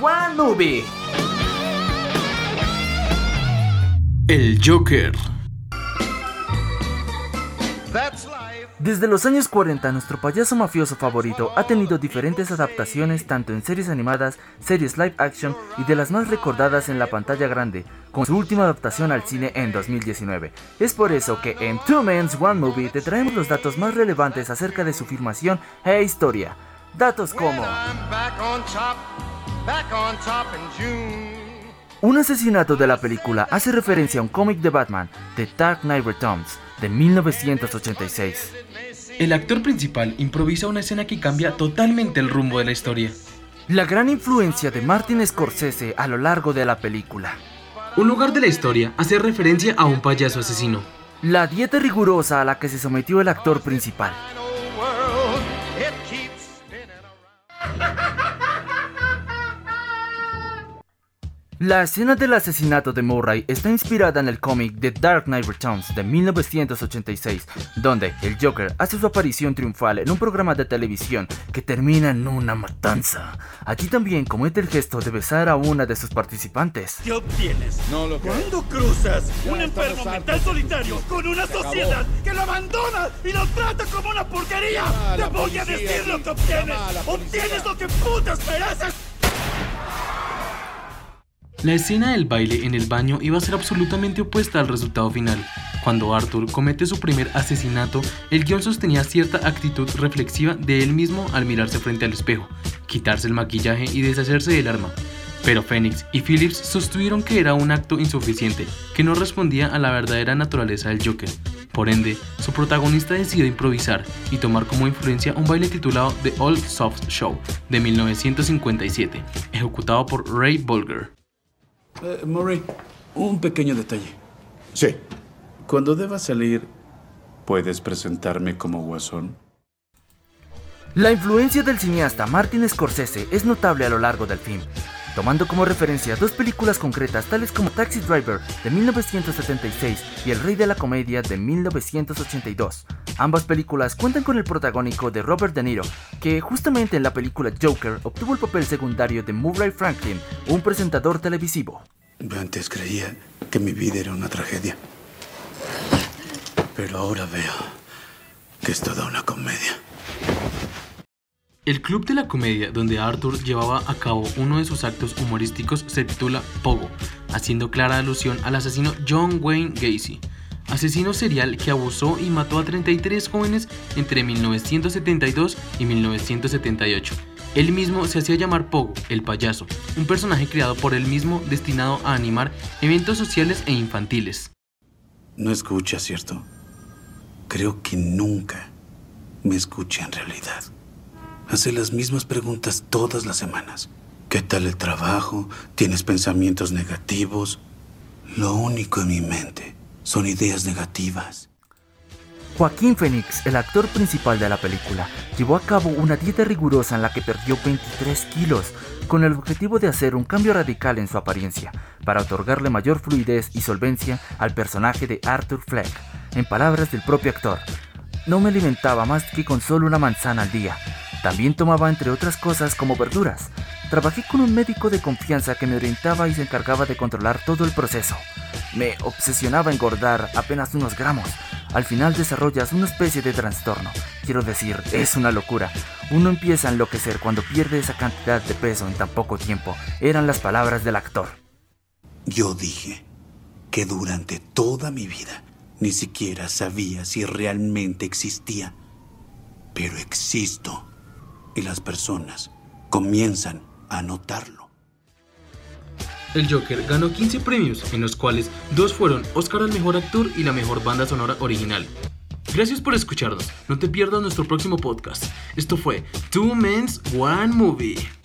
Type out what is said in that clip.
One Movie. El Joker. Desde los años 40, nuestro payaso mafioso favorito ha tenido diferentes adaptaciones tanto en series animadas, series live action y de las más recordadas en la pantalla grande, con su última adaptación al cine en 2019. Es por eso que en Two Men's One Movie te traemos los datos más relevantes acerca de su filmación e historia. Datos como... Un asesinato de la película hace referencia a un cómic de Batman, The Dark Knight Returns, de 1986. El actor principal improvisa una escena que cambia totalmente el rumbo de la historia. La gran influencia de Martin Scorsese a lo largo de la película. Un lugar de la historia hace referencia a un payaso asesino. La dieta rigurosa a la que se sometió el actor principal. La escena del asesinato de Murray está inspirada en el cómic The Dark Knight Returns de 1986, donde el Joker hace su aparición triunfal en un programa de televisión que termina en una matanza. Allí también comete el gesto de besar a una de sus participantes. ¿Qué obtienes? No lo Cuando cruzas un enfermo mental solitario con una sociedad que lo abandona y lo trata como una porquería, te voy a decir lo que obtienes. Obtienes lo que putas mereces. La escena del baile en el baño iba a ser absolutamente opuesta al resultado final. Cuando Arthur comete su primer asesinato, el guion sostenía cierta actitud reflexiva de él mismo al mirarse frente al espejo, quitarse el maquillaje y deshacerse del arma. Pero Phoenix y Phillips sostuvieron que era un acto insuficiente, que no respondía a la verdadera naturaleza del Joker. Por ende, su protagonista decidió improvisar y tomar como influencia un baile titulado The Old Soft Show de 1957, ejecutado por Ray Bolger. Eh, Murray, un pequeño detalle. Sí. Cuando deba salir, ¿puedes presentarme como guasón? La influencia del cineasta Martin Scorsese es notable a lo largo del film, tomando como referencia dos películas concretas tales como Taxi Driver de 1976 y El Rey de la Comedia de 1982. Ambas películas cuentan con el protagónico de Robert De Niro, que justamente en la película Joker obtuvo el papel secundario de Murray Franklin, un presentador televisivo. Antes creía que mi vida era una tragedia, pero ahora veo que es toda una comedia. El Club de la Comedia, donde Arthur llevaba a cabo uno de sus actos humorísticos, se titula Pogo, haciendo clara alusión al asesino John Wayne Gacy, asesino serial que abusó y mató a 33 jóvenes entre 1972 y 1978. Él mismo se hacía llamar Pogo, el payaso, un personaje creado por él mismo destinado a animar eventos sociales e infantiles. No escucha, ¿cierto? Creo que nunca me escucha en realidad hace las mismas preguntas todas las semanas. ¿Qué tal el trabajo? ¿Tienes pensamientos negativos? Lo único en mi mente son ideas negativas. Joaquín Phoenix, el actor principal de la película, llevó a cabo una dieta rigurosa en la que perdió 23 kilos, con el objetivo de hacer un cambio radical en su apariencia, para otorgarle mayor fluidez y solvencia al personaje de Arthur Fleck. En palabras del propio actor, no me alimentaba más que con solo una manzana al día, también tomaba entre otras cosas como verduras. Trabajé con un médico de confianza que me orientaba y se encargaba de controlar todo el proceso. Me obsesionaba engordar apenas unos gramos. Al final desarrollas una especie de trastorno. Quiero decir, es una locura. Uno empieza a enloquecer cuando pierde esa cantidad de peso en tan poco tiempo. Eran las palabras del actor. Yo dije que durante toda mi vida ni siquiera sabía si realmente existía. Pero existo y las personas comienzan a notarlo. El Joker ganó 15 premios, en los cuales dos fueron Oscar al Mejor Actor y la Mejor Banda Sonora Original. Gracias por escucharnos, no te pierdas nuestro próximo podcast. Esto fue Two Men's One Movie.